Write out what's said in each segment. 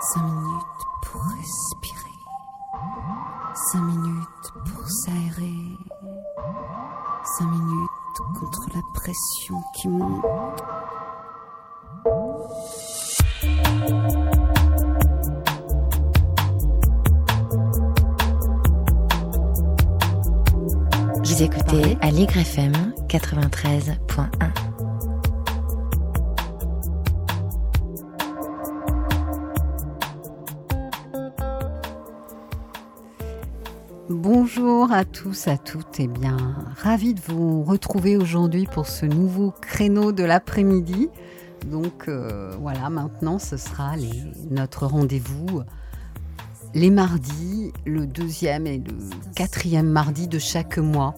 Cinq minutes pour respirer. Cinq minutes pour s'aérer. Cinq minutes contre la pression qui monte. Vous écoutez à FM 93.1. Bonjour à tous, à toutes, et bien ravi de vous retrouver aujourd'hui pour ce nouveau créneau de l'après-midi. Donc euh, voilà, maintenant ce sera notre rendez-vous les mardis, le deuxième et le quatrième mardi de chaque mois.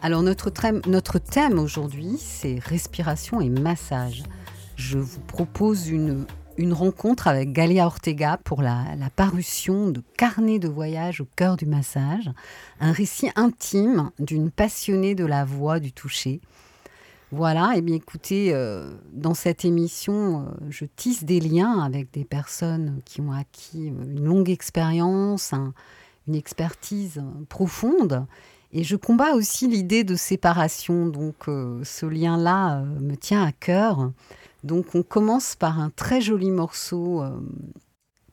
Alors notre thème aujourd'hui, c'est respiration et massage. Je vous propose une, une rencontre avec Galia Ortega pour la, parution de Carnet de voyage au cœur du massage, un récit intime d'une passionnée de la voix, du toucher. Voilà, et bien écoutez, euh, dans cette émission, euh, je tisse des liens avec des personnes qui ont acquis euh, une longue expérience, une expertise profonde, et je combats aussi l'idée de séparation. Donc ce lien-là me tient à cœur. Donc on commence par un très joli morceau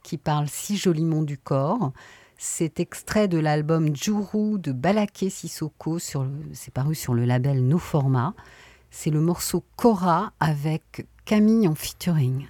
qui parle si joliment du corps. C'est extrait de l'album Juru de Balaké Sissoko, c'est paru sur le label No Format c'est le morceau Cora avec Camille en featuring.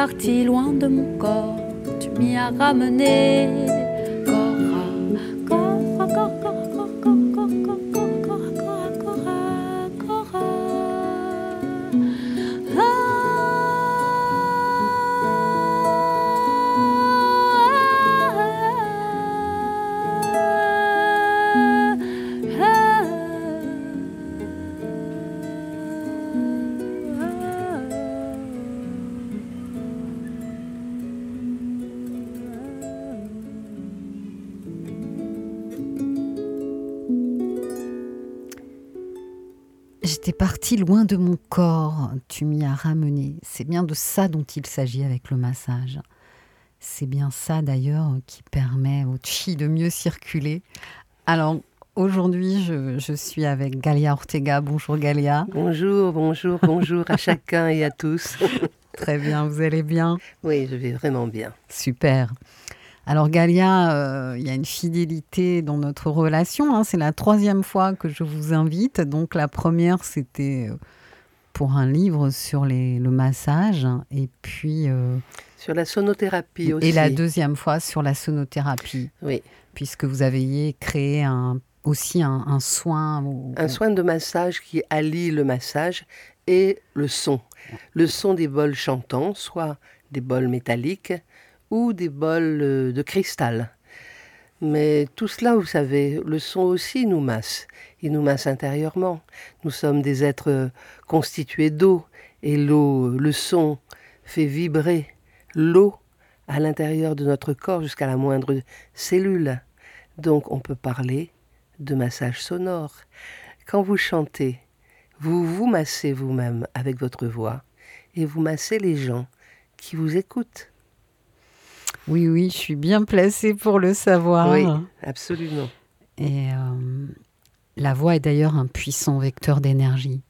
Parti loin de mon corps, tu m'y as ramené. Loin de mon corps, tu m'y as ramené. C'est bien de ça dont il s'agit avec le massage. C'est bien ça d'ailleurs qui permet au chi de mieux circuler. Alors aujourd'hui, je, je suis avec Galia Ortega. Bonjour Galia. Bonjour, bonjour, bonjour à chacun et à tous. Très bien, vous allez bien? Oui, je vais vraiment bien. Super. Alors Galia, euh, il y a une fidélité dans notre relation. hein. C'est la troisième fois que je vous invite. Donc la première, c'était euh, pour un livre sur les- le massage. Et puis, euh, Sur la sonothérapie aussi. et la deuxième fois sur la sonothérapie, Oui, puisque vous avez créé un, aussi un, un soin. au- un soin de massage qui allie le massage et le son. Le son des bols chantants, soit des bols métalliques ou des bols euh, de cristal. Mais tout cela, vous savez, le son aussi nous masse. Il nous masse intérieurement. Nous sommes des êtres euh, constitués d'eau et l'eau, le son fait vibrer l'eau à l'intérieur de notre corps jusqu'à la moindre cellule. Donc on peut parler de massage sonore. Quand vous chantez, vous vous massez vous-même avec votre voix et vous massez les gens qui vous écoutent. Oui, oui, je suis bien placée pour le savoir. Oui, absolument. Et euh, la voix est d'ailleurs un puissant vecteur d'énergie.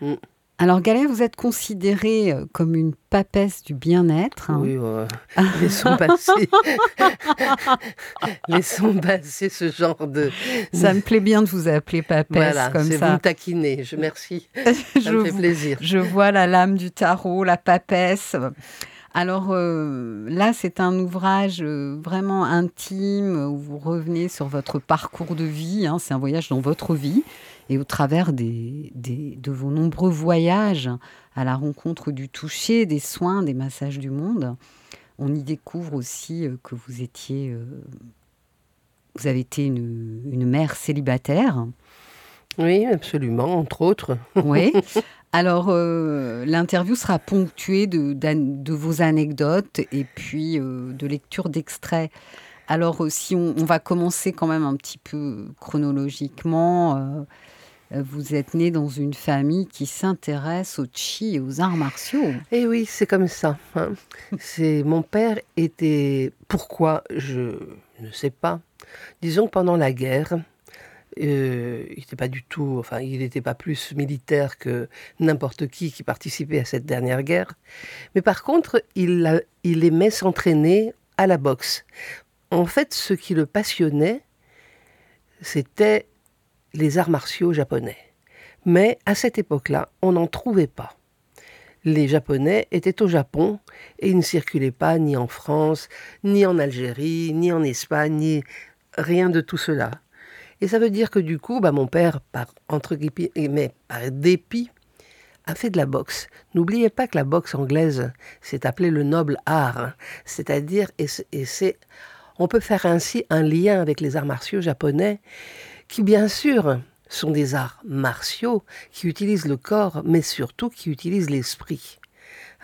Mm. Alors Galia, vous êtes considérée euh, comme une papesse du bien-être. hein. Oui, euh, laissons passer. laissons passer ce genre de. Ça me plaît bien de vous appeler papesse voilà, comme c'est vous ça. me taquiner. Je merci. Ça je, me fait vous- plaisir. je vois la lame du tarot, la papesse. Alors euh, là, c'est un ouvrage euh, vraiment intime où vous revenez sur votre parcours de vie. hein. c'est un voyage dans votre vie et au travers des, des- de vos nombreux voyages à la rencontre du toucher, des soins, des massages du monde, on y découvre aussi euh, que vous étiez, vous avez été une, une mère célibataire. Oui, absolument, entre autres. Oui. Alors, euh, l'interview sera ponctuée de, vos anecdotes et puis euh, de lecture d'extraits. Alors, euh, si on, va commencer quand même un petit peu chronologiquement, vous êtes né dans une famille qui s'intéresse au chi et aux arts martiaux. Eh oui, c'est comme ça. hein. C'est mon père était. Pourquoi je ne sais pas. Disons pendant la guerre, euh, il n'était pas du tout. Enfin, il n'était pas plus militaire que n'importe qui qui participait à cette dernière guerre. Mais par contre, il, il aimait s'entraîner à la boxe. En fait, ce qui le passionnait, c'était les arts martiaux japonais. Mais à cette époque-là, on n'en trouvait pas les Japonais étaient au Japon et ils ne circulaient pas ni en France, ni en Algérie, ni en Espagne, ni rien de tout cela. Et ça veut dire que du coup, bah, mon père, par, entre guillemets, par dépit, a fait de la boxe. N'oubliez pas que la boxe anglaise, c'est appelé le noble art, hein. c'est-à-dire, et c'est- on peut faire ainsi un lien avec les arts martiaux japonais, qui bien sûr sont des arts martiaux qui utilisent le corps, mais surtout qui utilisent l'esprit,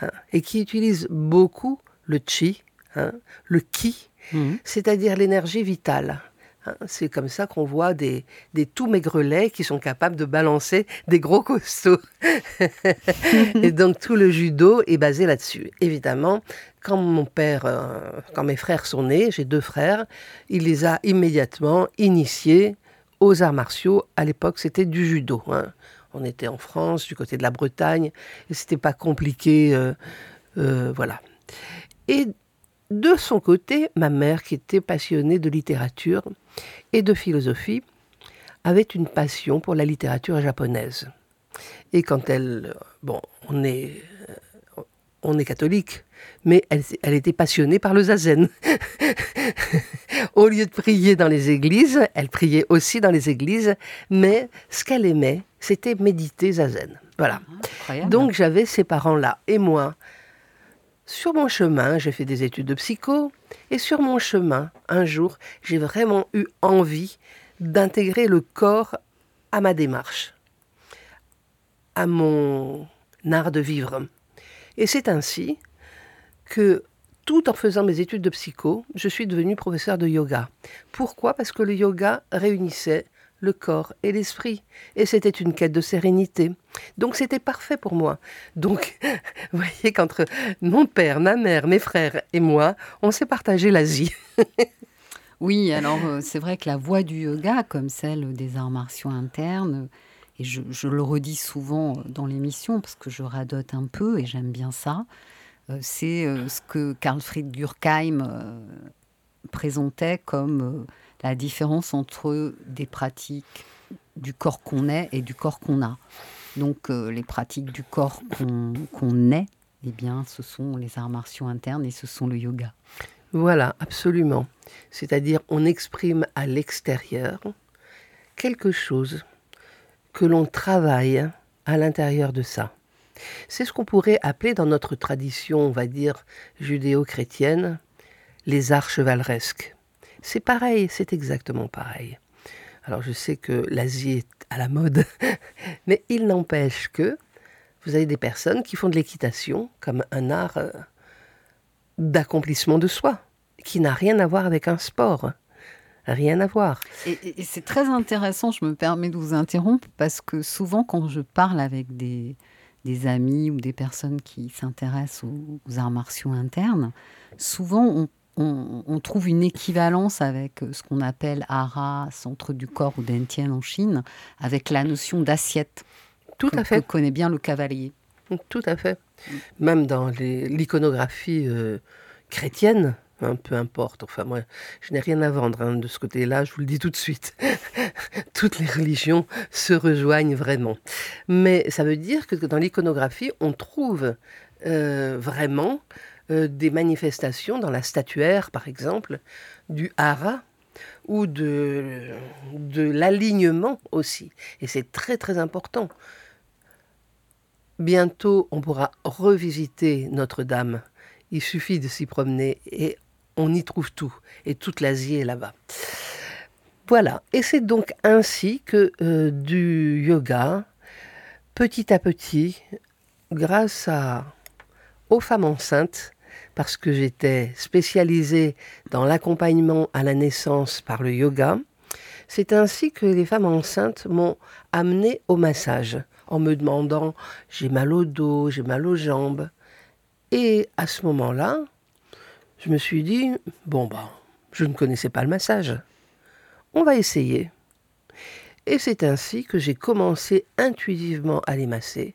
hein, et qui utilisent beaucoup le chi, hein, le ki, Mhm. c'est-à-dire l'énergie vitale. Hein. C'est comme ça qu'on voit des, des tout maigrelets qui sont capables de balancer des gros costauds. et donc tout le judo est basé là-dessus. Évidemment, quand mon père, euh, quand mes frères sont nés, j'ai deux frères, il les a immédiatement initiés aux arts martiaux. À l'époque, c'était du judo. hein. On était en France, du côté de la Bretagne, et c'était pas compliqué, euh, euh, voilà. Et de son côté, ma mère, qui était passionnée de littérature et de philosophie, avait une passion pour la littérature japonaise. Et quand elle, bon, on est, on est catholique, mais elle, était passionnée par le zazen. Au lieu de prier dans les églises, elle priait aussi dans les églises, mais ce qu'elle aimait, c'était méditer zazen. Voilà. Ah, Donc j'avais ces parents-là. Et moi, sur mon chemin, j'ai fait des études de psycho, et sur mon chemin, un jour, j'ai vraiment eu envie d'intégrer le corps à ma démarche, à mon art de vivre. Et c'est ainsi que tout en faisant mes études de psycho, je suis devenue professeur de yoga. Pourquoi? Parce que le yoga réunissait le corps et l'esprit. Et c'était une quête de sérénité. Donc c'était parfait pour moi. Donc, vous voyez qu'entre mon père, ma mère, mes frères et moi, on s'est partagé l'Asie. oui, alors euh, c'est vrai que la voie du yoga, comme celle des arts martiaux internes, et je, le redis souvent dans l'émission parce que je radote un peu et j'aime bien ça, euh, c'est euh, ce que Karl Fried Durkheim euh, présentait comme la différence entre des pratiques du corps qu'on est et du corps qu'on a. Donc les pratiques du corps qu'on est, eh bien, ce sont les arts martiaux internes et ce sont le yoga. Voilà, absolument. C'est-à-dire on exprime à l'extérieur quelque chose que l'on travaille à l'intérieur de ça. C'est ce qu'on pourrait appeler dans notre tradition, on va dire, judéo-chrétienne, les arts chevaleresques. C'est pareil, c'est exactement pareil. Alors je sais que l'Asie est à la mode, mais il n'empêche que vous avez des personnes qui font de l'équitation comme un art euh, d'accomplissement de soi, qui n'a rien à voir avec un sport. Rien à voir. et c'est très intéressant, je me permets de vous interrompre, parce que souvent quand je parle avec des, amis ou des personnes qui s'intéressent aux, arts martiaux internes, souvent on, trouve une équivalence avec ce qu'on appelle Hara, centre du corps ou Dentien en Chine, avec la notion d'assiette. Tout à fait. Que connaît bien le cavalier. Tout à fait. Même dans l'iconographie euh, chrétienne, Hein, peu importe. Enfin, moi, je n'ai rien à vendre hein, de ce côté-là, je vous le dis tout de suite. Toutes les religions se rejoignent vraiment. Mais ça veut dire que dans l'iconographie, on trouve euh, vraiment euh, des manifestations dans la statuaire, par exemple, du hara ou de, de l'alignement aussi. Et c'est très très important. Bientôt, on pourra revisiter Notre-Dame. Il suffit de s'y promener et on y trouve tout. Et toute l'Asie est là-bas. Voilà. Et c'est donc ainsi que euh, du yoga, petit à petit, grâce à, aux femmes enceintes, parce que j'étais spécialisée dans l'accompagnement à la naissance par le yoga, c'est ainsi que les femmes enceintes m'ont amené au massage, en me demandant j'ai mal au dos, j'ai mal aux jambes. Et à ce moment-là, je me suis dit, bon, bah, je ne connaissais pas le massage. On va essayer. Et c'est ainsi que j'ai commencé intuitivement à les masser.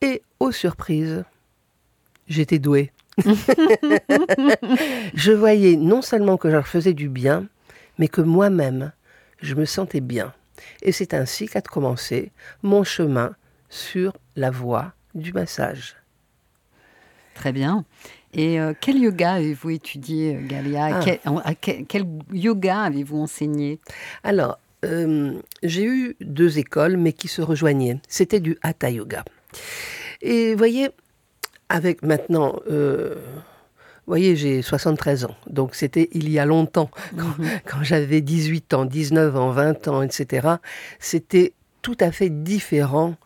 Et aux surprises, j'étais douée. je voyais non seulement que je leur faisais du bien, mais que moi-même, je me sentais bien. Et c'est ainsi qu'a commencé mon chemin sur la voie du massage. Très bien. Et euh, quel yoga avez-vous étudié, Galia? Ah. quel, yoga avez-vous enseigné? Alors, euh, j'ai eu deux écoles, mais qui se rejoignaient. C'était du Hatha Yoga. Et vous voyez, avec maintenant... Euh, vous voyez, j'ai 73 ans, donc c'était il y a longtemps, quand, mhm. quand j'avais 18 ans, 19 ans, 20 ans, etc. C'était tout à fait différent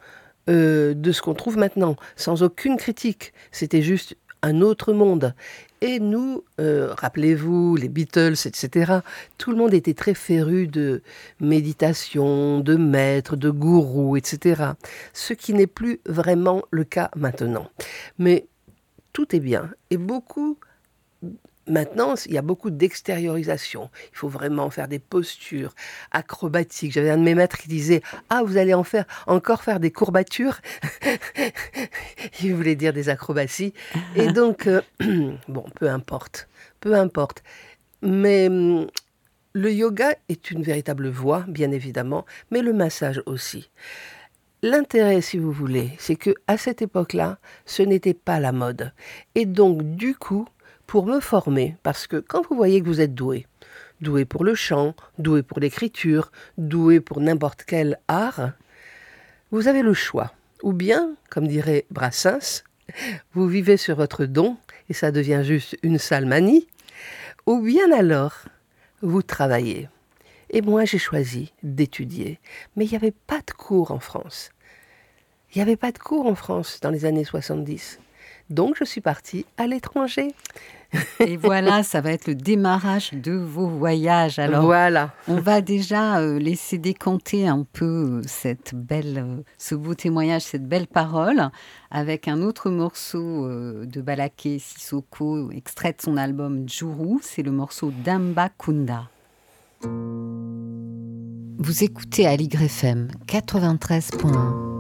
de ce qu'on trouve maintenant, sans aucune critique. C'était juste un autre monde. Et nous, euh, rappelez-vous, les Beatles, etc., tout le monde était très féru de méditation, de maître, de gourou, etc. Ce qui n'est plus vraiment le cas maintenant. Mais tout est bien. Et beaucoup Maintenant, il y a beaucoup d'extériorisation. Il faut vraiment faire des postures acrobatiques. J'avais un de mes maîtres qui disait Ah, vous allez en faire encore faire des courbatures? Il voulait dire des acrobaties. Et donc, euh, bon, peu importe. Peu importe. Mais hum, le yoga est une véritable voie, bien évidemment, mais le massage aussi. L'intérêt, si vous voulez, c'est que à cette époque-là, ce n'était pas la mode. Et donc, du coup, pour me former, parce que quand vous voyez que vous êtes doué, doué pour le chant, doué pour l'écriture, doué pour n'importe quel art, vous avez le choix. Ou bien, comme dirait Brassens, vous vivez sur votre don et ça devient juste une sale manie, ou bien alors, vous travaillez. Et moi, j'ai choisi d'étudier. Mais il n'y avait pas de cours en France. Il n'y avait pas de cours en France dans les années 70. Donc, je suis partie à l'étranger. Et voilà, ça va être le démarrage de vos voyages. Alors, voilà. on va déjà euh, laisser décanter un peu euh, cette belle, euh, ce beau témoignage, cette belle parole, avec un autre morceau de Balaké Sissoko, extrait de son album Juru. C'est le morceau Damba Kunda. Vous écoutez à l'YFM 93.1.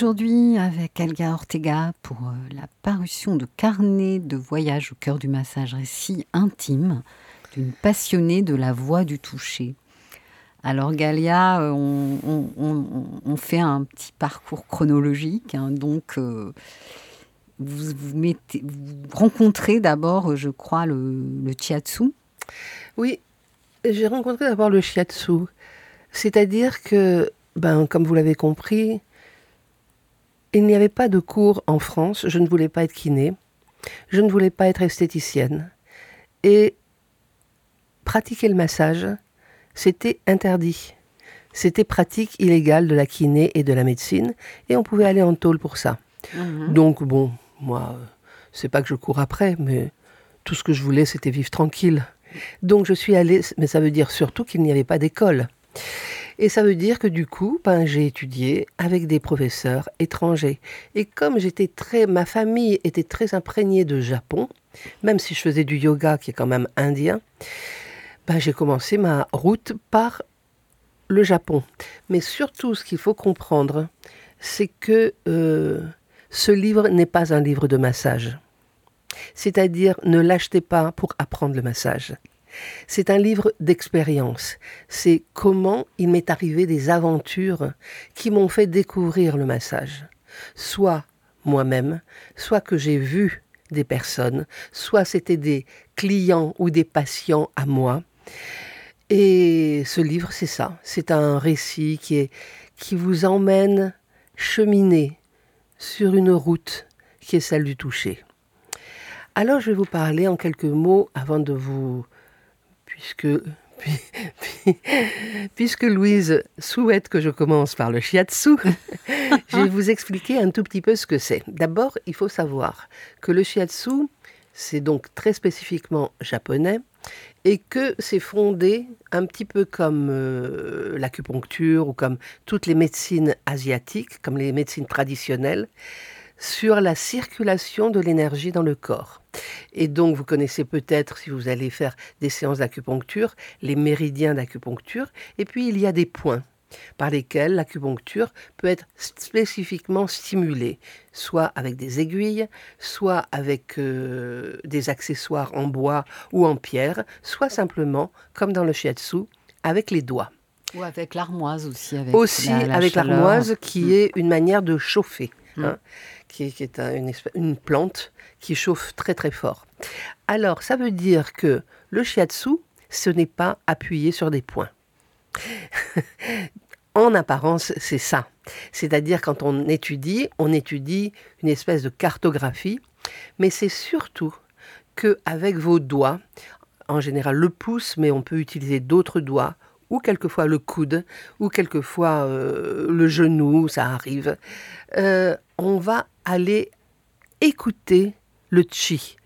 aujourd'hui avec Elga Ortega pour euh, la parution de Carnet de voyage au cœur du massage récit intime d'une passionnée de la voix du toucher. Alors Galia, euh, on, fait un petit parcours chronologique, hein. donc euh, vous, rencontrez d'abord, je crois, le, le chiatsu. Oui, j'ai rencontré d'abord le shiatsu, c'est-à-dire que, ben, comme vous l'avez compris, il n'y avait pas de cours en France, je ne voulais pas être kiné, je ne voulais pas être esthéticienne. Et pratiquer le massage, c'était interdit. C'était pratique illégale de la kiné et de la médecine, et on pouvait aller en tôle pour ça. Mhm. Donc bon, moi, c'est pas que je cours après, mais tout ce que je voulais, c'était vivre tranquille. Donc je suis allée, mais ça veut dire surtout qu'il n'y avait pas d'école. Et ça veut dire que du coup, ben, j'ai étudié avec des professeurs étrangers. Et comme j'étais très, ma famille était très imprégnée de Japon, même si je faisais du yoga qui est quand même indien, ben, j'ai commencé ma route par le Japon. Mais surtout, ce qu'il faut comprendre, c'est que euh, ce livre n'est pas un livre de massage. C'est-à-dire, ne l'achetez pas pour apprendre le massage. C'est un livre d'expérience. C'est comment il m'est arrivé des aventures qui m'ont fait découvrir le massage. Soit moi-même, soit que j'ai vu des personnes, soit c'était des clients ou des patients à moi. Et ce livre, c'est ça. C'est un récit qui, qui vous emmène cheminer sur une route qui est celle du toucher. Alors je vais vous parler en quelques mots avant de vous puisque, puisque Louise souhaite que je commence par le shiatsu, je vais vous expliquer un tout petit peu ce que c'est. D'abord, il faut savoir que le shiatsu, c'est donc très spécifiquement japonais et que c'est fondé un petit peu comme euh, l'acupuncture ou comme toutes les médecines asiatiques, comme les médecines traditionnelles, sur la circulation de l'énergie dans le corps. Et donc, vous connaissez peut-être, si vous allez faire des séances d'acupuncture, les méridiens d'acupuncture. Et puis, il y a des points par lesquels l'acupuncture peut être spécifiquement stimulée, soit avec des aiguilles, soit avec euh, des accessoires en bois ou en pierre, soit simplement, comme dans le shiatsu, avec les doigts. Ou avec l'armoise aussi. Avec aussi avec l'armoise qui mm. est une manière de chauffer. Mm. Hein qui est, une, plante qui chauffe très très fort. Alors, ça veut dire que le shiatsu, ce n'est pas appuyé sur des points. en apparence, c'est ça. C'est-à-dire quand on étudie, on étudie une espèce de cartographie, mais c'est surtout que avec vos doigts, en général le pouce, mais on peut utiliser d'autres doigts, ou quelquefois le coude, ou quelquefois euh, le genou, ça arrive, euh, on va aller écouter le chi,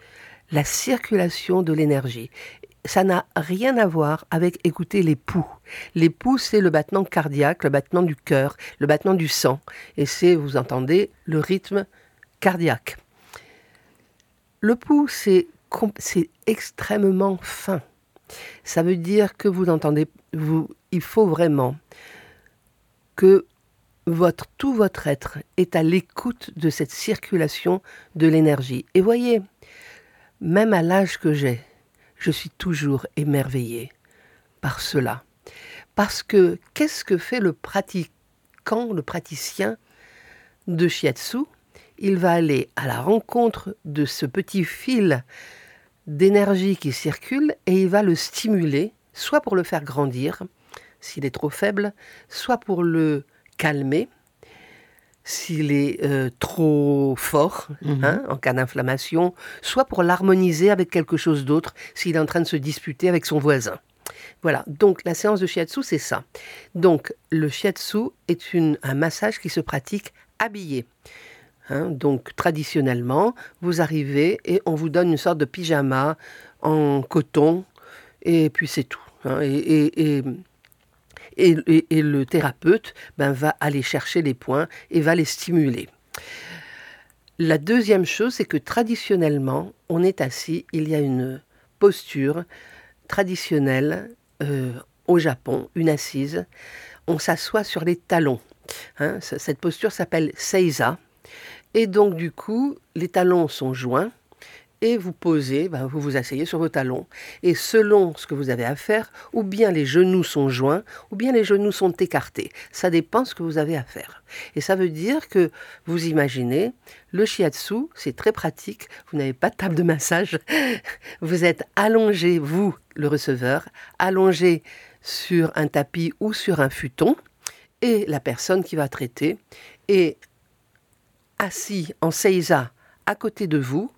la circulation de l'énergie. Ça n'a rien à voir avec écouter les poux. Les poux, c'est le battement cardiaque, le battement du cœur, le battement du sang. Et c'est, vous entendez, le rythme cardiaque. Le pouls, c'est extrêmement fin. Ça veut dire que vous entendez, vous, il faut vraiment que tout votre être est à l'écoute de cette circulation de l'énergie. Et voyez, même à l'âge que j'ai, je suis toujours émerveillé par cela. Parce que qu'est-ce que fait le pratiquant, le praticien de shiatsu? Il va aller à la rencontre de ce petit fil d'énergie qui circule et il va le stimuler, soit pour le faire grandir, s'il est trop faible, soit pour le calmer s'il est euh, trop fort mhm. hein, en cas d'inflammation, soit pour l'harmoniser avec quelque chose d'autre s'il est en train de se disputer avec son voisin. Voilà, donc la séance de shiatsu, c'est ça. Donc le shiatsu est un massage qui se pratique habillé. Hein. donc traditionnellement, vous arrivez et on vous donne une sorte de pyjama en coton, et puis c'est tout. Hein. et et, le thérapeute ben, va aller chercher les points et va les stimuler. La deuxième chose, c'est que traditionnellement, on est assis, il y a une posture traditionnelle euh, au Japon, une assise. On s'assoit sur les talons. Hein, cette posture s'appelle Seiza. Et donc, du coup, les talons sont joints et vous posez, ben, vous vous asseyez sur vos talons. Et selon ce que vous avez à faire, ou bien les genoux sont joints, ou bien les genoux sont écartés. Ça dépend ce que vous avez à faire. Et ça veut dire que vous imaginez, le shiatsu, c'est très pratique. Vous n'avez pas de table de massage. Vous êtes allongé, vous, le receveur, allongé sur un tapis ou sur un futon. Et la personne qui va traiter est assis en seiza à côté de vous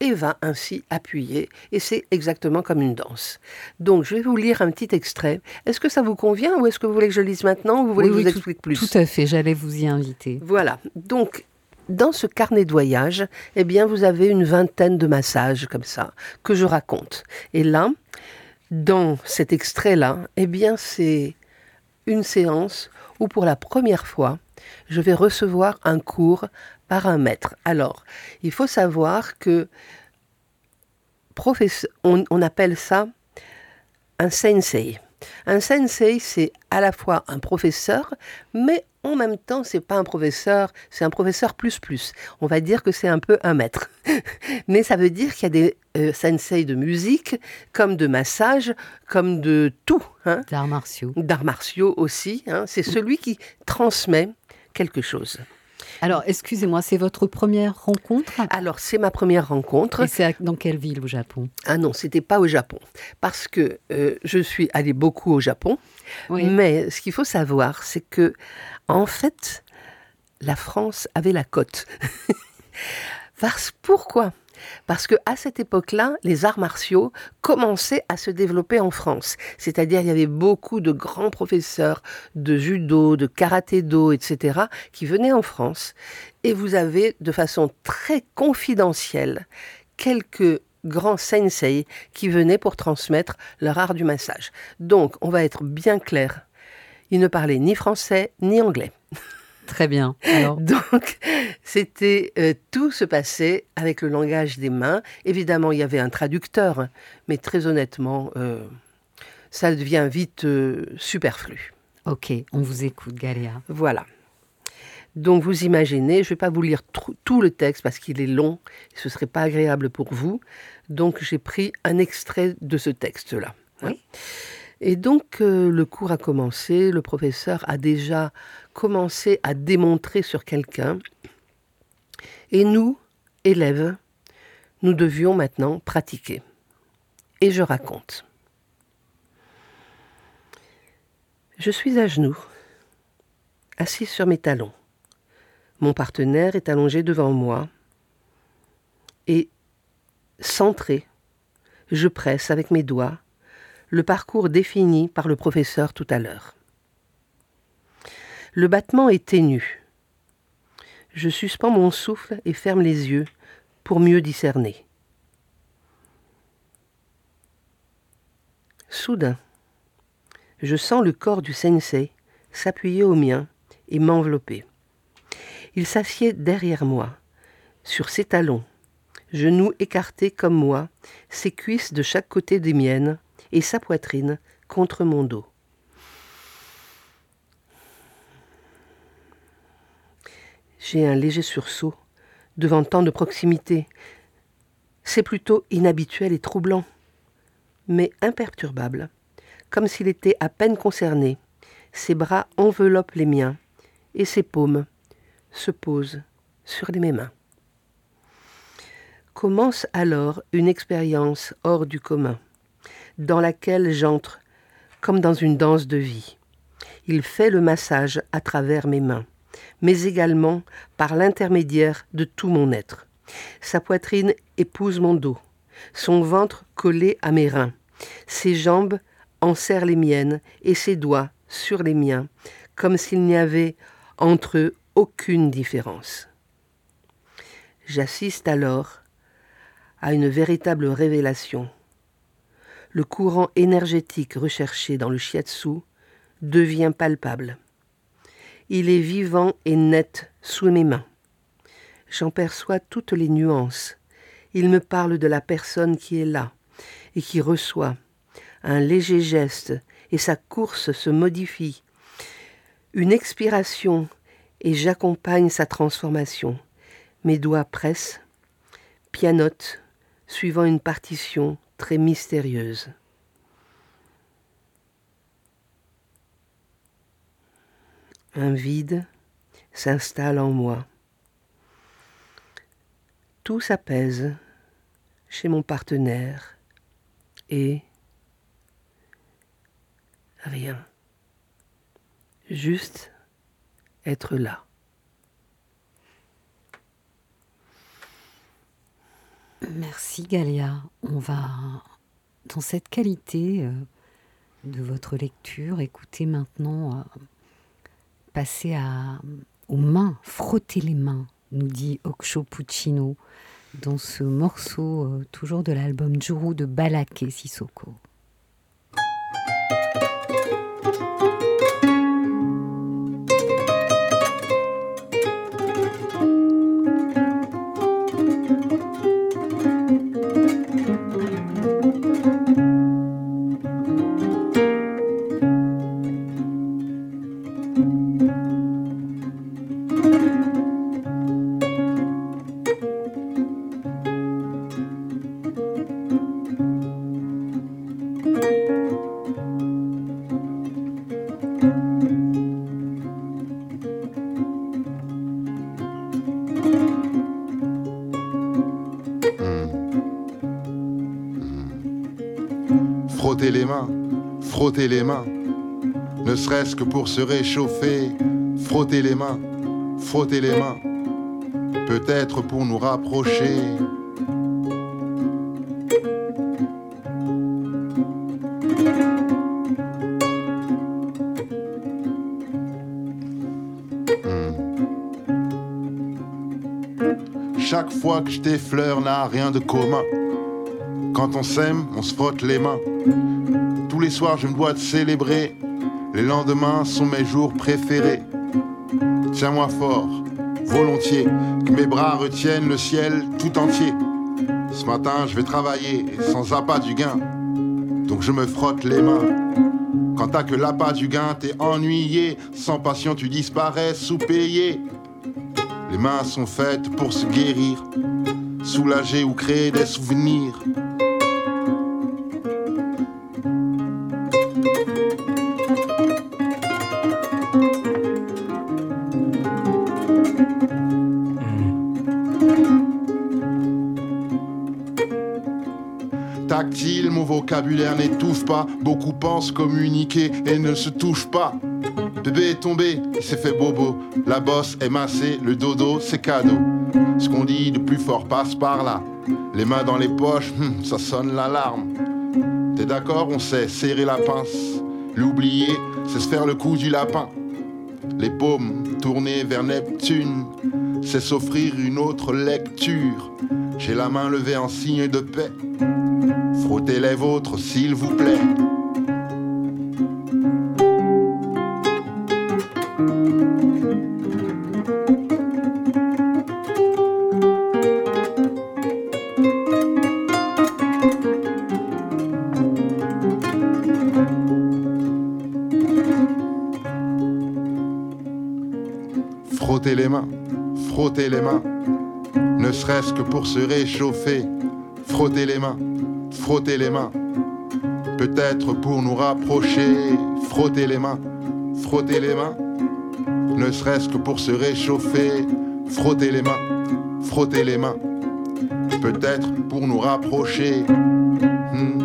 et va ainsi appuyer. Et c'est exactement comme une danse. Donc, je vais vous lire un petit extrait. Est-ce que ça vous convient ou est-ce que vous voulez que je lise maintenant ou vous voulez que je vous explique plus? Tout à fait, j'allais vous y inviter. Voilà. Donc, dans ce carnet de voyage, eh bien, vous avez une vingtaine de massages comme ça que je raconte. Et là, dans cet extrait-là, eh bien, c'est une séance où pour la première fois, je vais recevoir un cours par un maître. Alors, il faut savoir que on, on appelle ça un sensei. Un sensei, c'est à la fois un professeur, mais en même temps, c'est pas un professeur, c'est un professeur plus plus. On va dire que c'est un peu un maître. mais ça veut dire qu'il y a des euh, sensei de musique, comme de massage, comme de tout. Hein. D'arts martiaux. D'arts martiaux aussi. Hein. C'est celui qui transmet quelque chose. Alors, excusez-moi, c'est votre première rencontre Alors, c'est ma première rencontre. Et c'est dans quelle ville au Japon? Ah non, c'était pas au Japon. Parce que euh, je suis allée beaucoup au Japon. Mais ce qu'il faut savoir, c'est que, en fait, la France avait la cote. Parce, pourquoi? Parce que à cette époque-là, les arts martiaux commençaient à se développer en France. C'est-à-dire, il y avait beaucoup de grands professeurs de judo, de karaté-do, etc., qui venaient en France. Et vous avez, de façon très confidentielle, quelques grands sensei qui venaient pour transmettre leur art du massage. Donc, on va être bien clair. Ils ne parlaient ni français ni anglais. Très bien. Donc, c'était euh, tout se passait avec le langage des mains. Évidemment, il y avait un traducteur, mais très honnêtement, euh, ça devient vite euh, superflu. Ok, on vous écoute, Galéa. Voilà. Donc, vous imaginez, je ne vais pas vous lire tout le texte parce qu'il est long, ce ne serait pas agréable pour vous. Donc, j'ai pris un extrait de ce texte-là. Oui. Et donc, le cours a commencé, le professeur a déjà commencer à démontrer sur quelqu'un. Et nous, élèves, nous devions maintenant pratiquer. Et je raconte. Je suis à genoux, assis sur mes talons. Mon partenaire est allongé devant moi et, centré, je presse avec mes doigts le parcours défini par le professeur tout à l'heure. Le battement est ténu. Je suspends mon souffle et ferme les yeux pour mieux discerner. Soudain, je sens le corps du sensei s'appuyer au mien et m'envelopper. Il s'assied derrière moi, sur ses talons, genoux écartés comme moi, ses cuisses de chaque côté des miennes et sa poitrine contre mon dos. J'ai un léger sursaut devant tant de proximité. C'est plutôt inhabituel et troublant, mais imperturbable, comme s'il était à peine concerné. Ses bras enveloppent les miens et ses paumes se posent sur les mes mains. Commence alors une expérience hors du commun, dans laquelle j'entre comme dans une danse de vie. Il fait le massage à travers mes mains mais également par l'intermédiaire de tout mon être. Sa poitrine épouse mon dos, son ventre collé à mes reins, ses jambes enserrent les miennes et ses doigts sur les miens, comme s'il n'y avait entre eux aucune différence. J'assiste alors à une véritable révélation. Le courant énergétique recherché dans le shiatsu devient palpable. Il est vivant et net sous mes mains. J'en perçois toutes les nuances. Il me parle de la personne qui est là et qui reçoit. Un léger geste et sa course se modifie. Une expiration et j'accompagne sa transformation. Mes doigts pressent, pianotent, suivant une partition très mystérieuse. Un vide s'installe en moi. Tout s'apaise chez mon partenaire et rien. Juste être là. Merci Galia. On va, dans cette qualité euh, de votre lecture, écouter maintenant, euh, passer à, aux mains, frotter les mains, nous dit Oksho Puccino dans ce morceau euh, toujours de l'album Juru de Balaké Sissoko. Les mains, frotter les mains, ne serait-ce que pour se réchauffer, frotter les mains, frotter les mains, peut-être pour nous rapprocher. Hmm. Chaque fois que je t'effleure n'a rien de commun. Quand on s'aime, on se frotte les mains. Tous les soirs, je me dois de célébrer. Les lendemains sont mes jours préférés. Tiens-moi fort, volontiers, que mes bras retiennent le ciel tout entier. Ce matin, je vais travailler sans appât du gain. Donc je me frotte les mains. Quand t'as que l'appât du gain, t'es ennuyé. Sans passion, tu disparais sous-payé. Les mains sont faites pour se guérir, soulager ou créer des souvenirs. Vocabulaire n'étouffe pas. Beaucoup pensent communiquer et ne se touchent pas. Bébé est tombé, il s'est fait bobo. La bosse est massée, le dodo c'est cadeau. Ce qu'on dit de plus fort passe par là. Les mains dans les poches, hum, ça sonne l'alarme. T'es d'accord, on sait serrer la pince. L'oublier, c'est se faire le coup du lapin. Les paumes tournées vers Neptune, c'est s'offrir une autre lecture. J'ai la main levée en signe de paix. Frottez les vôtres, s'il vous plaît. Frottez les mains, frottez les mains, ne serait-ce que pour se réchauffer. Frottez les mains frotter les mains. Peut-être pour nous rapprocher, frotter les mains, frotter les mains. Ne serait-ce que pour se réchauffer, frotter les mains, frotter les mains. Peut-être pour nous rapprocher. Hmm.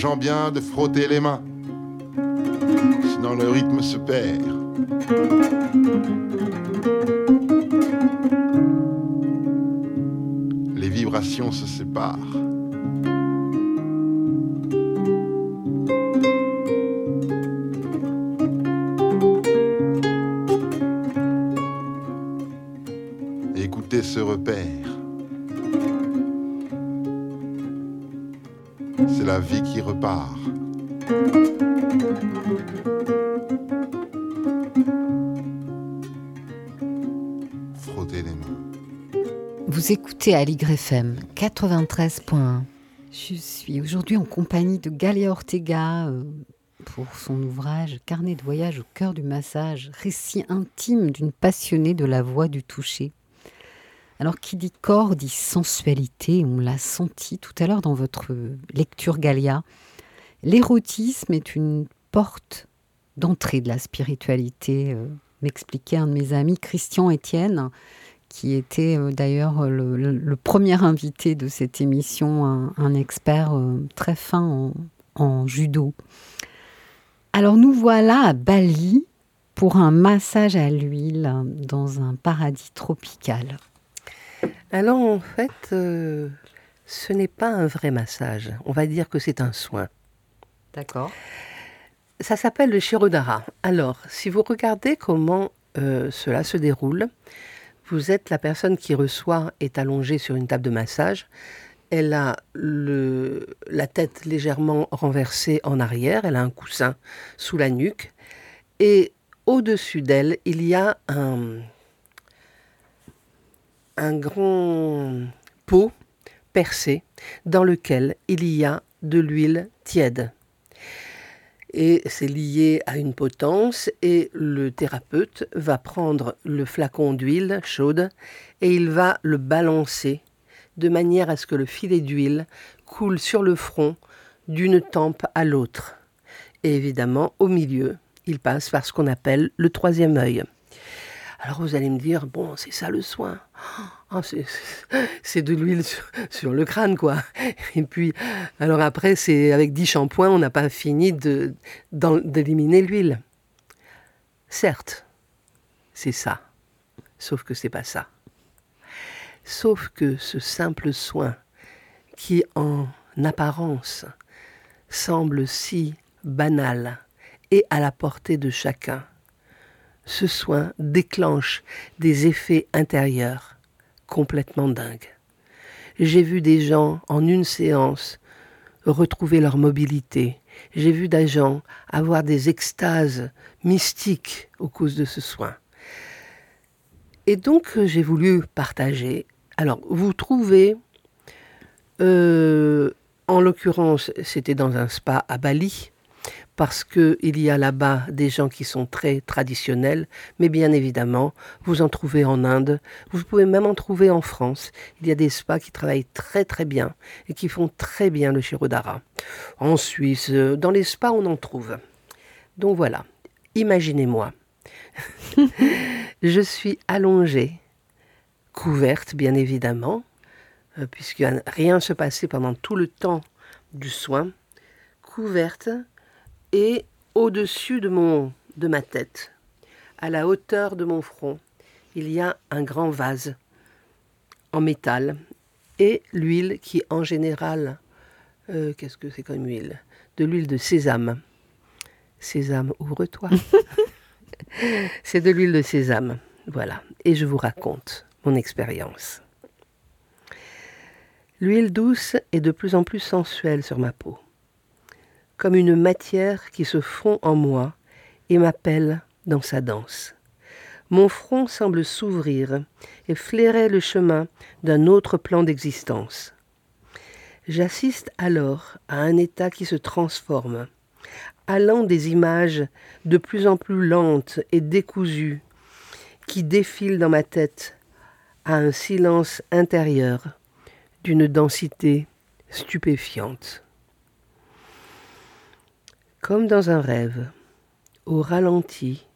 Gens bien de frotter les mains. Sinon le rythme se perd. Frotter les mains. Vous écoutez Aligre FM 93.1. Je suis aujourd'hui en compagnie de Galia Ortega euh, pour son ouvrage Carnet de voyage au cœur du massage, récit intime d'une passionnée de la voix du toucher. Alors, qui dit corps dit sensualité, on l'a senti tout à l'heure dans votre lecture Galia. L'érotisme est une porte d'entrée de la spiritualité, euh, m'expliquait un de mes amis, Christian Etienne, qui était euh, d'ailleurs le, le- le premier invité de cette émission, un, un expert euh, très fin en, en judo. Alors nous voilà à Bali pour un massage à l'huile dans un paradis tropical. Alors en fait, ce n'est pas un vrai massage. On va dire que c'est un soin. D'accord. Ça s'appelle le Shirodhara. Alors, si vous regardez comment euh, cela se déroule, vous êtes la personne qui reçoit est allongée sur une table de massage. Elle a la tête légèrement renversée en arrière, elle a un coussin sous la nuque. Et au-dessus d'elle, il y a un, un grand pot percé dans lequel il y a de l'huile tiède et c'est lié à une potence et le thérapeute va prendre le flacon d'huile chaude et il va le balancer de manière à ce que le filet d'huile coule sur le front d'une tempe à l'autre. Et évidemment, au milieu, il passe par ce qu'on appelle le troisième œil. Alors vous allez me dire, bon, c'est ça le soin. Ah, c'est- de l'huile sur, le crâne, quoi. Et puis, alors après, c'est avec 10 shampoings, on n'a pas fini d'éliminer l'huile. Certes, c'est ça. Sauf que c'est pas ça. Sauf que ce simple soin, qui en apparence semble si banal et à la portée de chacun, ce soin déclenche des effets intérieurs complètement dingues. J'ai vu des gens en une séance retrouver leur mobilité. J'ai vu des gens avoir des extases mystiques au cause de ce soin. Et donc euh, j'ai voulu partager. Alors vous trouvez, euh, en l'occurrence c'était dans un spa à Bali, parce qu'il y a là-bas des gens qui sont très traditionnels, mais bien évidemment, vous en trouvez en Inde, vous pouvez même en trouver en France. Il y a des spas qui travaillent très très bien et qui font très bien le Shirodhara. En Suisse, euh, dans les spas, on en trouve. Donc voilà, imaginez-moi. Je suis allongée, couverte bien évidemment, euh, puisque rien ne se passait pendant tout le temps du soin, couverte et au-dessus de, mon, de ma tête, à la hauteur de mon front, il y a un grand vase en métal et l'huile qui en général, euh, qu'est-ce que c'est comme huile? De l'huile de sésame. Sésame, ouvre-toi. c'est de l'huile de sésame. Voilà. Et je vous raconte mon expérience. L'huile douce est de plus en plus sensuelle sur ma peau comme une matière qui se fond en moi et m'appelle dans sa danse. Mon front semble s'ouvrir et flairer le chemin d'un autre plan d'existence. J'assiste alors à un état qui se transforme, allant des images de plus en plus lentes et décousues qui défilent dans ma tête à un silence intérieur d'une densité stupéfiante. Comme dans un rêve, au ralenti,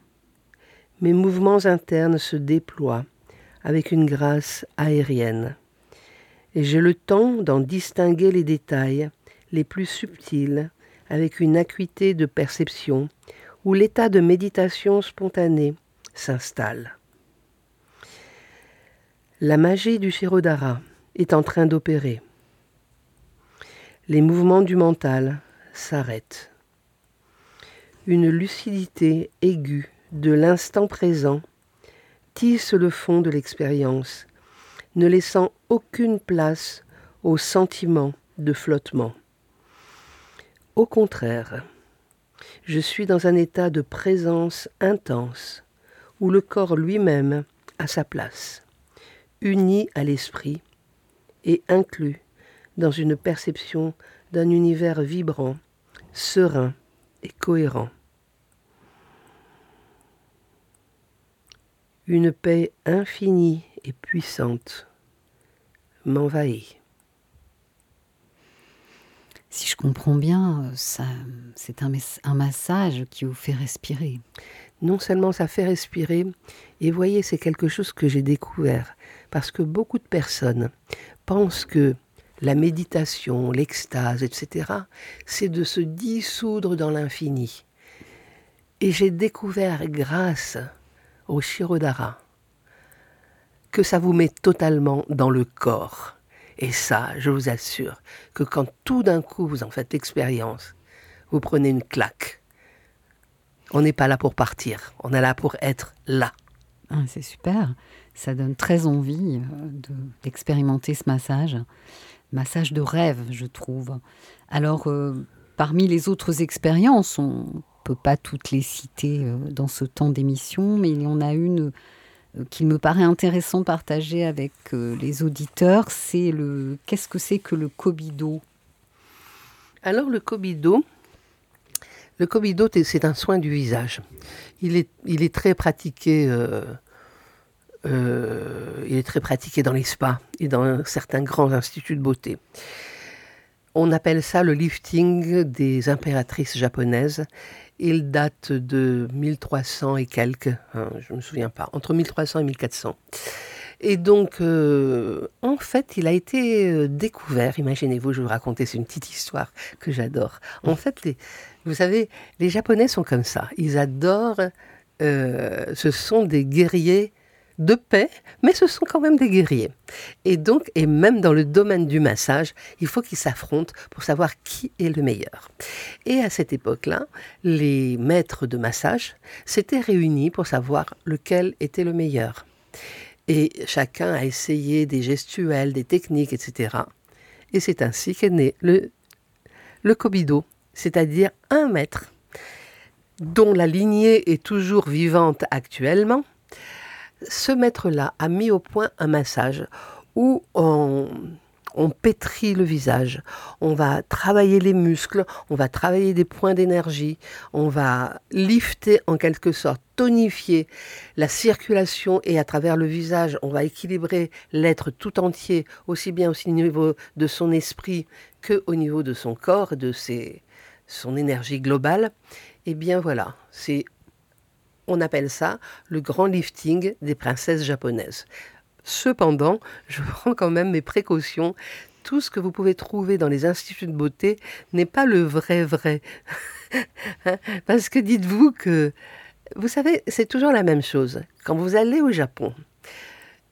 mes mouvements internes se déploient avec une grâce aérienne, et j'ai le temps d'en distinguer les détails les plus subtils avec une acuité de perception où l'état de méditation spontanée s'installe. La magie du Shirodhara est en train d'opérer. Les mouvements du mental s'arrêtent une lucidité aiguë de l'instant présent tisse le fond de l'expérience, ne laissant aucune place au sentiment de flottement. Au contraire, je suis dans un état de présence intense où le corps lui-même a sa place, uni à l'esprit et inclus dans une perception d'un univers vibrant, serein et cohérent. Une paix infinie et puissante m'envahit. Si je comprends bien, ça, c'est un, un massage qui vous fait respirer. Non seulement ça fait respirer, et voyez, c'est quelque chose que j'ai découvert, parce que beaucoup de personnes pensent que la méditation, l'extase, etc., c'est de se dissoudre dans l'infini. Et j'ai découvert, grâce au Shirodara, que ça vous met totalement dans le corps. Et ça, je vous assure que quand tout d'un coup vous en faites l'expérience, vous prenez une claque. On n'est pas là pour partir, on est là pour être là. Ah, c'est super, ça donne très envie euh, d'expérimenter ce massage. Massage de rêve, je trouve. Alors, euh, parmi les autres expériences, on ne peut pas toutes les citer euh, dans ce temps d'émission, mais il y en a une euh, qu'il me paraît intéressant de partager avec les auditeurs, c'est le qu'est-ce que c'est que le Kobido? Alors le Kobido, le Kobido, c'est un soin du visage. Il est, il est très pratiqué. Euh, il est très pratiqué dans les spas et dans certains grands instituts de beauté. On appelle ça le lifting des impératrices japonaises il date de 1300 et quelques, hein, je ne me souviens pas, entre 1300 et 1400. Et donc, euh, en fait, il a été euh, découvert, imaginez-vous, je vous raconter, c'est une petite histoire que j'adore. En fait, vous savez, les Japonais sont comme ça, ils adorent, ce sont des guerriers de paix, mais ce sont quand même des guerriers. Et donc, et même dans le domaine du massage, il faut qu'ils s'affrontent pour savoir qui est le meilleur. Et à cette époque-là, les maîtres de massage s'étaient réunis pour savoir lequel était le meilleur. Et chacun a essayé des gestuels, des techniques, etc. Et c'est ainsi qu'est né le, le Kobido, c'est-à-dire un maître dont la lignée est toujours vivante actuellement, ce maître-là a mis au point un massage où on, pétrit le visage, on va travailler les muscles, on va travailler des points d'énergie, on va lifter en quelque sorte, tonifier la circulation et à travers le visage, on va équilibrer l'être tout entier, aussi bien au niveau de son esprit que au niveau de son corps, de son énergie globale. Et eh bien voilà, c'est on appelle ça le grand lifting des princesses japonaises. Cependant, je prends quand même mes précautions. Tout ce que vous pouvez trouver dans les instituts de beauté n'est pas le vrai vrai. Hein? Parce que dites-vous que, vous savez, c'est toujours la même chose. Quand vous allez au Japon,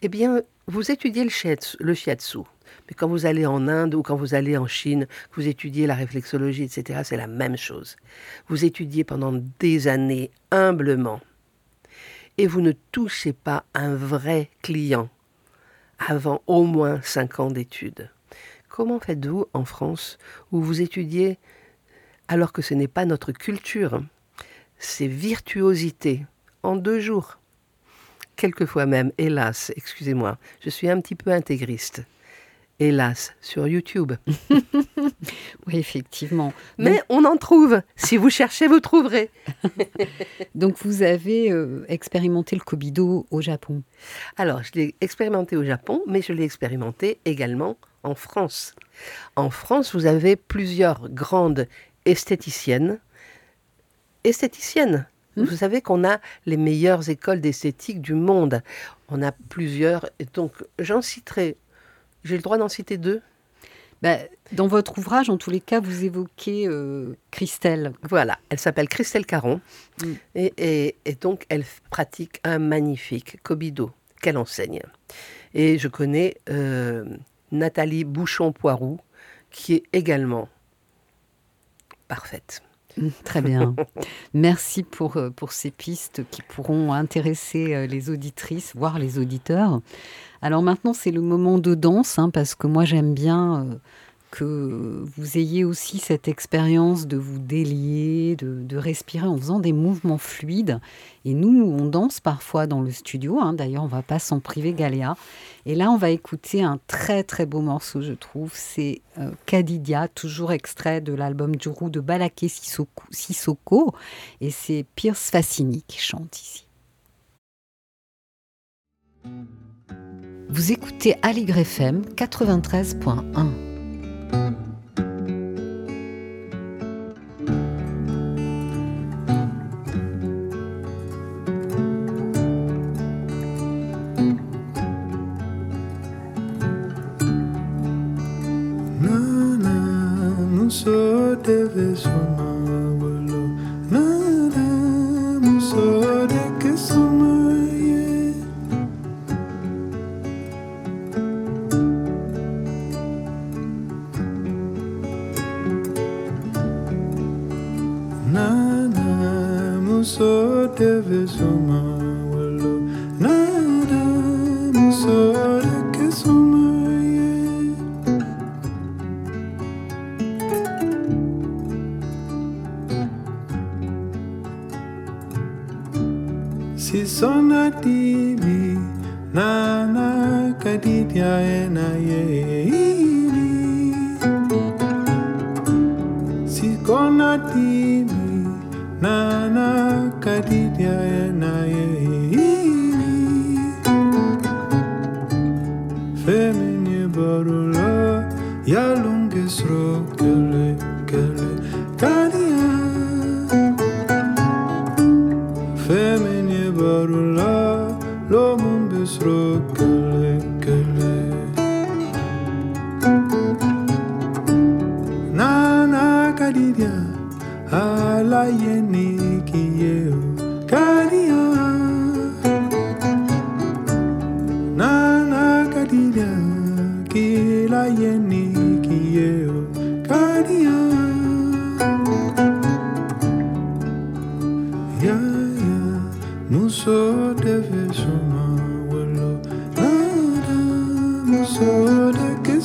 eh bien, vous étudiez le shiatsu, le shiatsu. Quand vous allez en Inde ou quand vous allez en Chine, vous étudiez la réflexologie, etc., c'est la même chose. Vous étudiez pendant des années humblement et vous ne touchez pas un vrai client avant au moins cinq ans d'études. Comment faites-vous en France où vous étudiez alors que ce n'est pas notre culture, ces virtuosités en deux jours Quelquefois même, hélas, excusez-moi, je suis un petit peu intégriste hélas, sur YouTube. oui, effectivement. Mais on en trouve. Si vous cherchez, vous trouverez. Donc, vous avez euh, expérimenté le Kobido au Japon Alors, je l'ai expérimenté au Japon, mais je l'ai expérimenté également en France. En France, vous avez plusieurs grandes esthéticiennes. Esthéticiennes hmm. vous savez qu'on a les meilleures écoles d'esthétique du monde. On a plusieurs. Et donc, j'en citerai j'ai le droit d'en citer deux bah, Dans votre ouvrage, en tous les cas, vous évoquez euh, Christelle. Voilà, elle s'appelle Christelle Caron. Mm. Et, donc, elle pratique un magnifique Kobido qu'elle enseigne. Et je connais euh, Nathalie Bouchon-Poiroux, qui est également parfaite. Mm, très bien. Merci pour, euh, pour ces pistes qui pourront intéresser les auditrices, voire les auditeurs. Alors maintenant, c'est le moment de danse, hein, parce que moi j'aime bien euh, que vous ayez aussi cette expérience de vous délier, de, respirer en faisant des mouvements fluides. Et nous, on danse parfois dans le studio. Hein. D'ailleurs, on va pas s'en priver, Galéa. Et là, on va écouter un très très beau morceau, je trouve. C'est euh, Kadidia, toujours extrait de l'album Juru de Balaké Sissoko. Et c'est Pierce Fassini qui chante ici. Vous écoutez Aligre FM 93.1. so Davis one Muso deve soma welo Nada Muso deke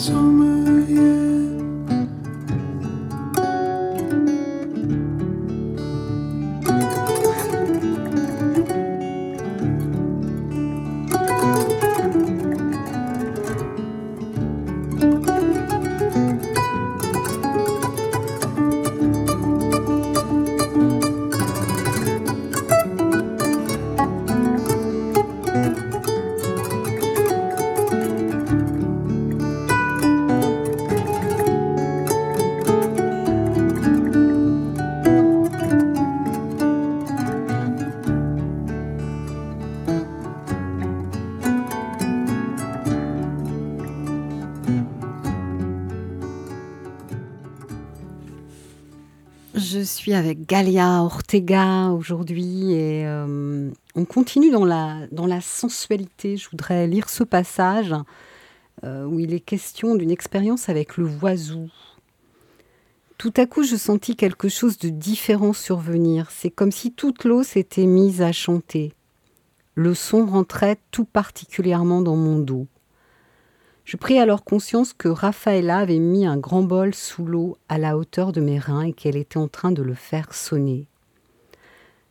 avec Galia Ortega aujourd'hui et euh, on continue dans la, sensualité. Je voudrais lire ce passage euh, où il est question d'une expérience avec le voisou. Tout à coup, je sentis quelque chose de différent survenir. C'est comme si toute l'eau s'était mise à chanter. Le son rentrait tout particulièrement dans mon dos. Je pris alors conscience que Raphaëla avait mis un grand bol sous l'eau à la hauteur de mes reins et qu'elle était en train de le faire sonner.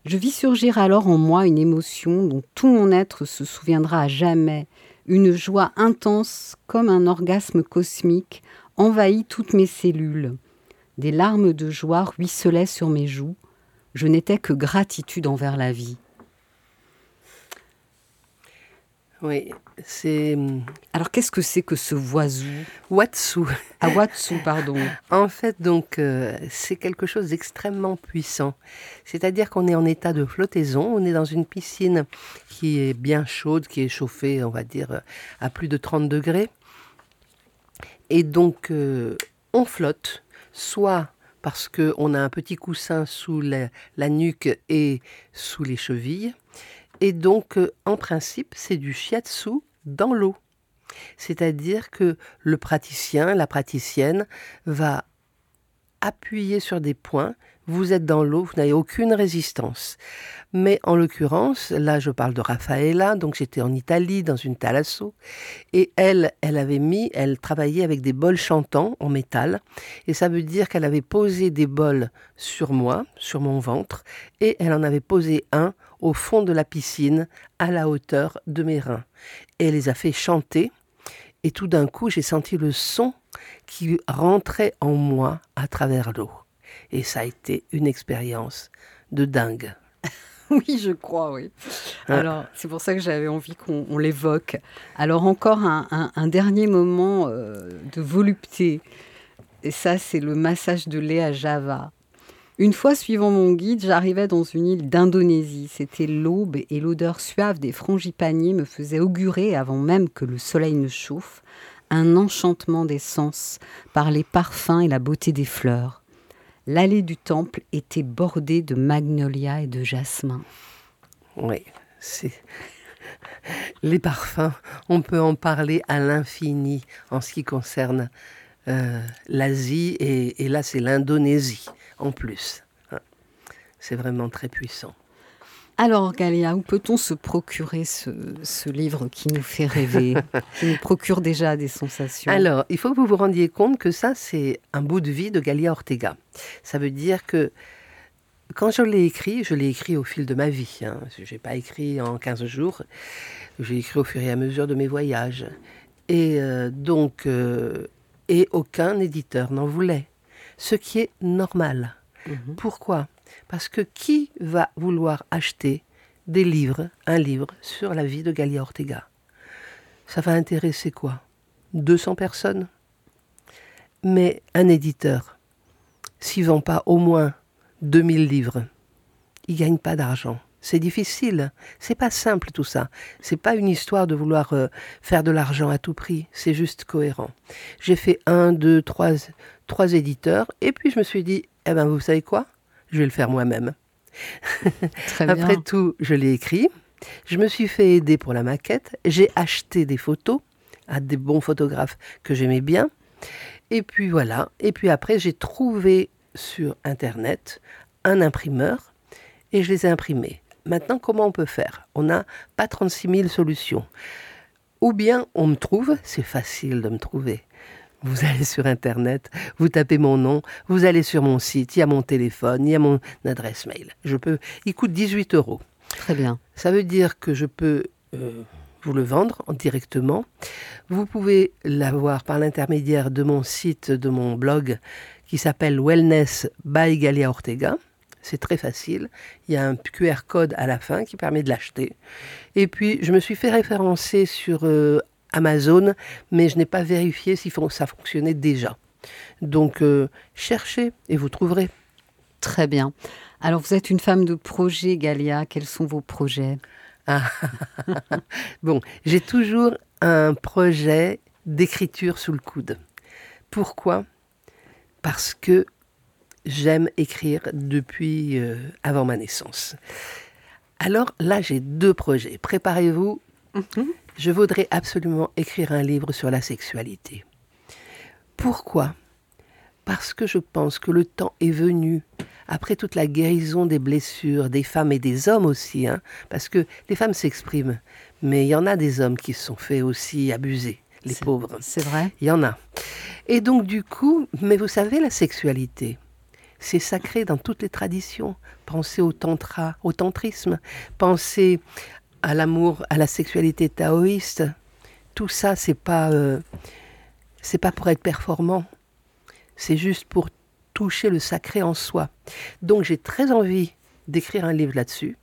Je vis surgir alors en moi une émotion dont tout mon être se souviendra à jamais, une joie intense comme un orgasme cosmique envahit toutes mes cellules. Des larmes de joie ruisselaient sur mes joues. Je n'étais que gratitude envers la vie. Oui, c'est. Hum, Alors, qu'est-ce que c'est que ce voisou Watsu. Ah, Watsu, pardon. en fait, donc, euh, c'est quelque chose d'extrêmement puissant. C'est-à-dire qu'on est en état de flottaison, on est dans une piscine qui est bien chaude, qui est chauffée, on va dire, à plus de 30 degrés. Et donc, euh, on flotte, soit parce qu'on a un petit coussin sous la nuque et sous les chevilles, et donc, euh, en principe, c'est du shiatsu dans l'eau. C'est-à-dire que le praticien, la praticienne, va appuyez sur des points, vous êtes dans l'eau, vous n'avez aucune résistance. Mais en l'occurrence, là je parle de Raffaella, donc j'étais en Italie dans une thalasso, et elle, elle avait mis, elle travaillait avec des bols chantants en métal, et ça veut dire qu'elle avait posé des bols sur moi, sur mon ventre, et elle en avait posé un au fond de la piscine, à la hauteur de mes reins. Et elle les a fait chanter, et tout d'un coup j'ai senti le son qui rentrait en moi à travers l'eau. Et ça a été une expérience de dingue. oui, je crois, oui. Alors, c'est pour ça que j'avais envie qu'on l'évoque. Alors, encore un, dernier moment euh, de volupté. Et ça, c'est le massage de lait à Java. Une fois, suivant mon guide, j'arrivais dans une île d'Indonésie. C'était l'aube et l'odeur suave des frangipaniers me faisait augurer, avant même que le soleil ne chauffe, un enchantement des sens par les parfums et la beauté des fleurs. L'allée du temple était bordée de magnolias et de jasmin. Oui, c'est. Les parfums, on peut en parler à l'infini en ce qui concerne euh, l'Asie et, et là c'est l'Indonésie en plus. Hein. C'est vraiment très puissant. Alors, Galia, où peut-on se procurer ce, livre qui nous fait rêver, qui nous procure déjà des sensations? Alors, il faut que vous vous rendiez compte que ça, c'est un bout de vie de Galia Ortega. Ça veut dire que quand je l'ai écrit, je l'ai écrit au fil de ma vie. Hein. Je n'ai pas écrit en 15 jours. J'ai écrit au fur et à mesure de mes voyages. Et euh, donc, euh, et aucun éditeur n'en voulait. Ce qui est normal. Mhm. Pourquoi? Parce que qui va vouloir acheter des livres, un livre sur la vie de Galia Ortega? Ça va intéresser quoi? 200 personnes? Mais un éditeur, s'il vend pas au moins 2000 livres, il gagne pas d'argent. C'est difficile, c'est pas simple tout ça. C'est pas une histoire de vouloir euh, faire de l'argent à tout prix, c'est juste cohérent. J'ai fait un, deux, trois, trois éditeurs, et puis je me suis dit, eh ben vous savez quoi? Je vais le faire moi-même. Après tout, je l'ai écrit. Je me suis fait aider pour la maquette. J'ai acheté des photos à des bons photographes que j'aimais bien. Et puis voilà. Et puis après, j'ai trouvé sur Internet un imprimeur et je les ai imprimés. Maintenant, comment on peut faire? On n'a pas 36 000 solutions. Ou bien on me trouve, c'est facile de me trouver. Vous allez sur Internet, vous tapez mon nom, vous allez sur mon site, il y a mon téléphone, il y a mon adresse mail. Je peux, il coûte 18 euros. Très bien. Ça veut dire que je peux euh, vous le vendre directement. Vous pouvez l'avoir par l'intermédiaire de mon site, de mon blog qui s'appelle Wellness by Galia Ortega. C'est très facile. Il y a un QR code à la fin qui permet de l'acheter. Et puis, je me suis fait référencer sur euh, Amazon, mais je n'ai pas vérifié si ça fonctionnait déjà. Donc euh, cherchez et vous trouverez. Très bien. Alors vous êtes une femme de projet, Galia. Quels sont vos projets? Ah, Bon, j'ai toujours un projet d'écriture sous le coude. Pourquoi? Parce que j'aime écrire depuis euh, avant ma naissance. Alors là, j'ai deux projets. Préparez-vous. Mhm je voudrais absolument écrire un livre sur la sexualité. Pourquoi? Parce que je pense que le temps est venu, après toute la guérison des blessures des femmes et des hommes aussi, hein, parce que les femmes s'expriment, mais il y en a des hommes qui se sont fait aussi abuser, les pauvres. C'est vrai Il y en a. Et donc du coup, mais vous savez, la sexualité, c'est sacré dans toutes les traditions. Pensez au tantra, au tantrisme, pensez à l'amour, à la sexualité taoïste, tout ça, c'est pas, euh, c'est pas pour être performant. C'est juste pour toucher le sacré en soi. Donc j'ai très envie d'écrire un livre là-dessus.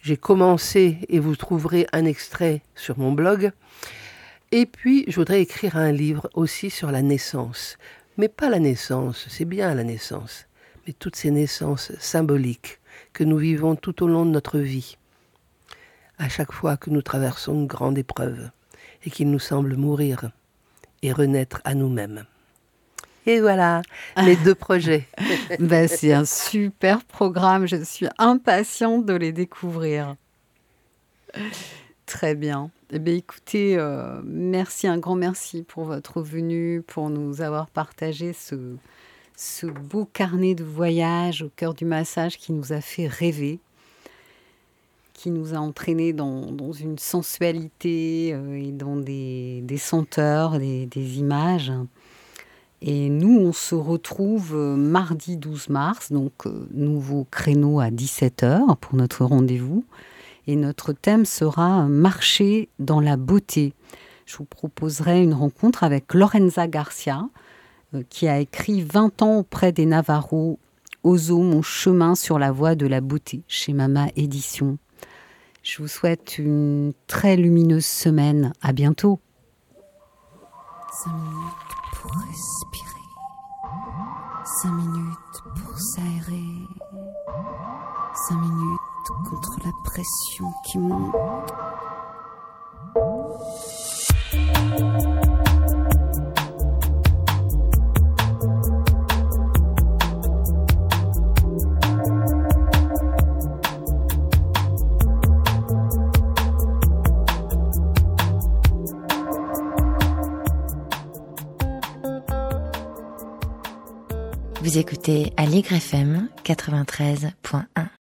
J'ai commencé et vous trouverez un extrait sur mon blog. Et puis, je voudrais écrire un livre aussi sur la naissance. Mais pas la naissance, c'est bien la naissance, mais toutes ces naissances symboliques que nous vivons tout au long de notre vie à chaque fois que nous traversons une grande épreuve et qu'il nous semble mourir et renaître à nous-mêmes. Et voilà, les deux projets. ben, c'est un super programme, je suis impatiente de les découvrir. Très bien. Eh bien, écoutez, euh, merci, un grand merci pour votre venue, pour nous avoir partagé ce, ce beau carnet de voyage au cœur du massage qui nous a fait rêver, qui nous a entraînés dans, une sensualité euh, et dans des, senteurs, des, images. Et nous, on se retrouve euh, mardi 12 mars, donc euh, nouveau créneau à 17h pour notre rendez-vous. Et notre thème sera Marcher dans la beauté. Je vous proposerai une rencontre avec Lorenza Garcia, qui a écrit 20 ans auprès des Navarros, Ozo, mon chemin sur la voie de la beauté, chez Mama Édition. Je vous souhaite une très lumineuse semaine. À bientôt. 5 minutes pour respirer. 5 minutes pour s'aérer. 5 minutes contre la pression qui monte. Vous écoutez Allegre FM 93.1.